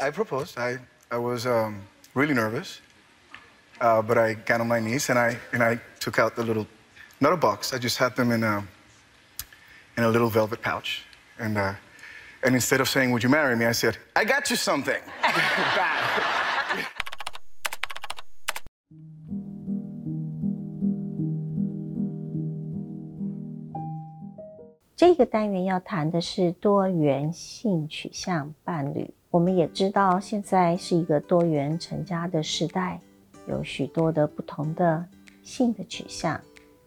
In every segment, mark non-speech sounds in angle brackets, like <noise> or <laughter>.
I proposed. I, I was um, really nervous, uh, but I got on my knees and I, and I took out the little, not a box, I just had them in a, in a little velvet pouch. And, uh, and instead of saying, Would you marry me? I said, I got you something. 这个单元要谈的是多元性取向伴侣。 <laughs> 我们也知道，现在是一个多元成家的时代，有许多的不同的性的取向，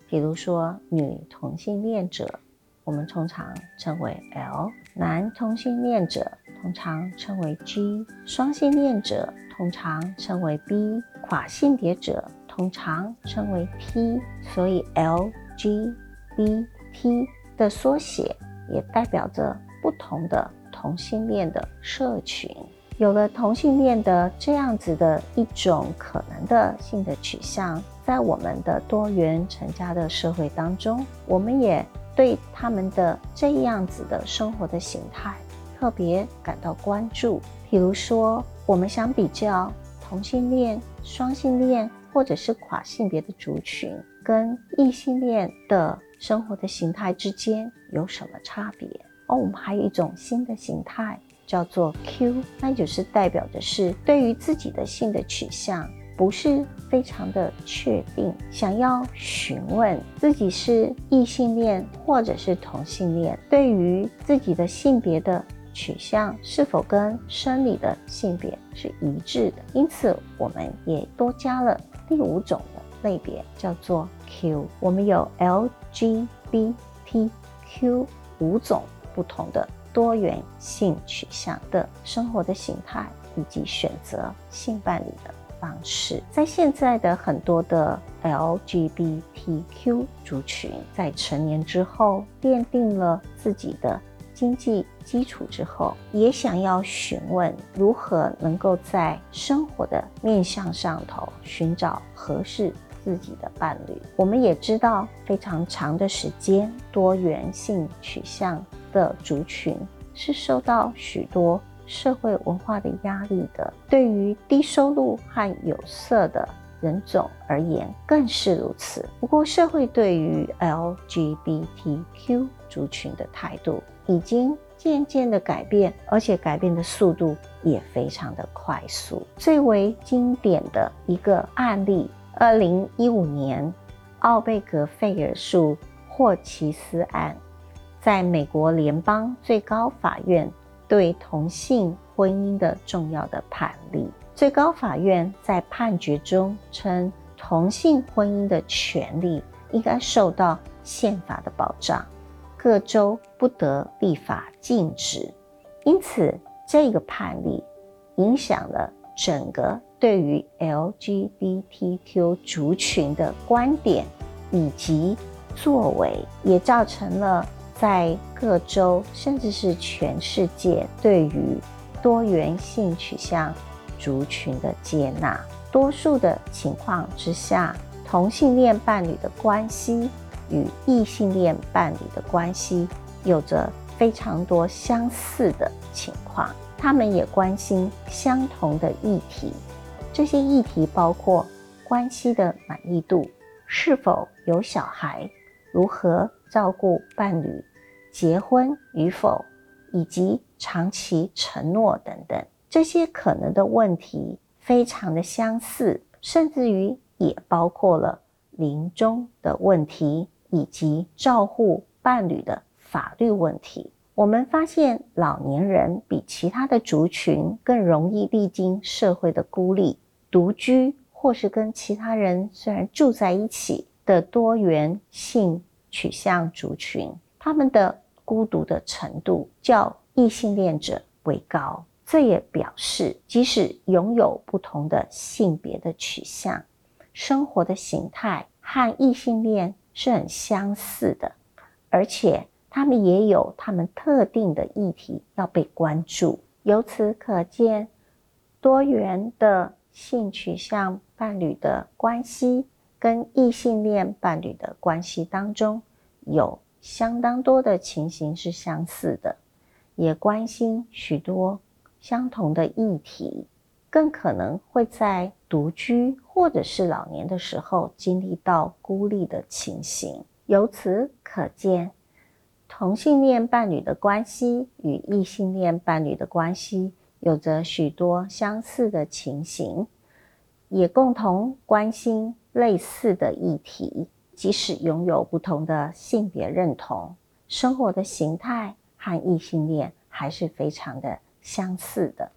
比如说女同性恋者，我们通常称为 L；男同性恋者通常称为 G；双性恋者通常称为 B；跨性别者通常称为 T。所以 L、G、B、T。的缩写也代表着不同的同性恋的社群。有了同性恋的这样子的一种可能的性的取向，在我们的多元成家的社会当中，我们也对他们的这样子的生活的形态特别感到关注。比如说，我们想比较同性恋、双性恋或者是跨性别的族群跟异性恋的。生活的形态之间有什么差别？哦，我们还有一种新的形态叫做 Q，那就是代表的是对于自己的性的取向不是非常的确定，想要询问自己是异性恋或者是同性恋，对于自己的性别的取向是否跟生理的性别是一致的。因此，我们也多加了第五种的类别，叫做 Q。我们有 L。G B T Q 五种不同的多元性取向的生活的形态，以及选择性伴侣的方式，在现在的很多的 L G B T Q 族群，在成年之后奠定了自己的经济基础之后，也想要询问如何能够在生活的面向上头寻找合适。自己的伴侣，我们也知道，非常长的时间，多元性取向的族群是受到许多社会文化的压力的。对于低收入和有色的人种而言，更是如此。不过，社会对于 LGBTQ 族群的态度已经渐渐的改变，而且改变的速度也非常的快速。最为经典的一个案例。二零一五年，奥贝格费尔诉霍奇斯案，在美国联邦最高法院对同性婚姻的重要的判例。最高法院在判决中称，同性婚姻的权利应该受到宪法的保障，各州不得立法禁止。因此，这个判例影响了整个。对于 LGBTQ 族群的观点以及作为，也造成了在各州甚至是全世界对于多元性取向族群的接纳。多数的情况之下，同性恋伴侣的关系与异性恋伴侣的关系有着非常多相似的情况，他们也关心相同的议题。这些议题包括关系的满意度、是否有小孩、如何照顾伴侣、结婚与否，以及长期承诺等等。这些可能的问题非常的相似，甚至于也包括了临终的问题以及照护伴侣的法律问题。我们发现，老年人比其他的族群更容易历经社会的孤立。独居或是跟其他人虽然住在一起的多元性取向族群，他们的孤独的程度较异性恋者为高。这也表示，即使拥有不同的性别的取向，生活的形态和异性恋是很相似的，而且他们也有他们特定的议题要被关注。由此可见，多元的。性取向伴侣的关系跟异性恋伴侣的关系当中，有相当多的情形是相似的，也关心许多相同的议题，更可能会在独居或者是老年的时候经历到孤立的情形。由此可见，同性恋伴侣的关系与异性恋伴侣的关系有着许多相似的情形，也共同关心类似的议题。即使拥有不同的性别认同，生活的形态和异性恋还是非常的相似的。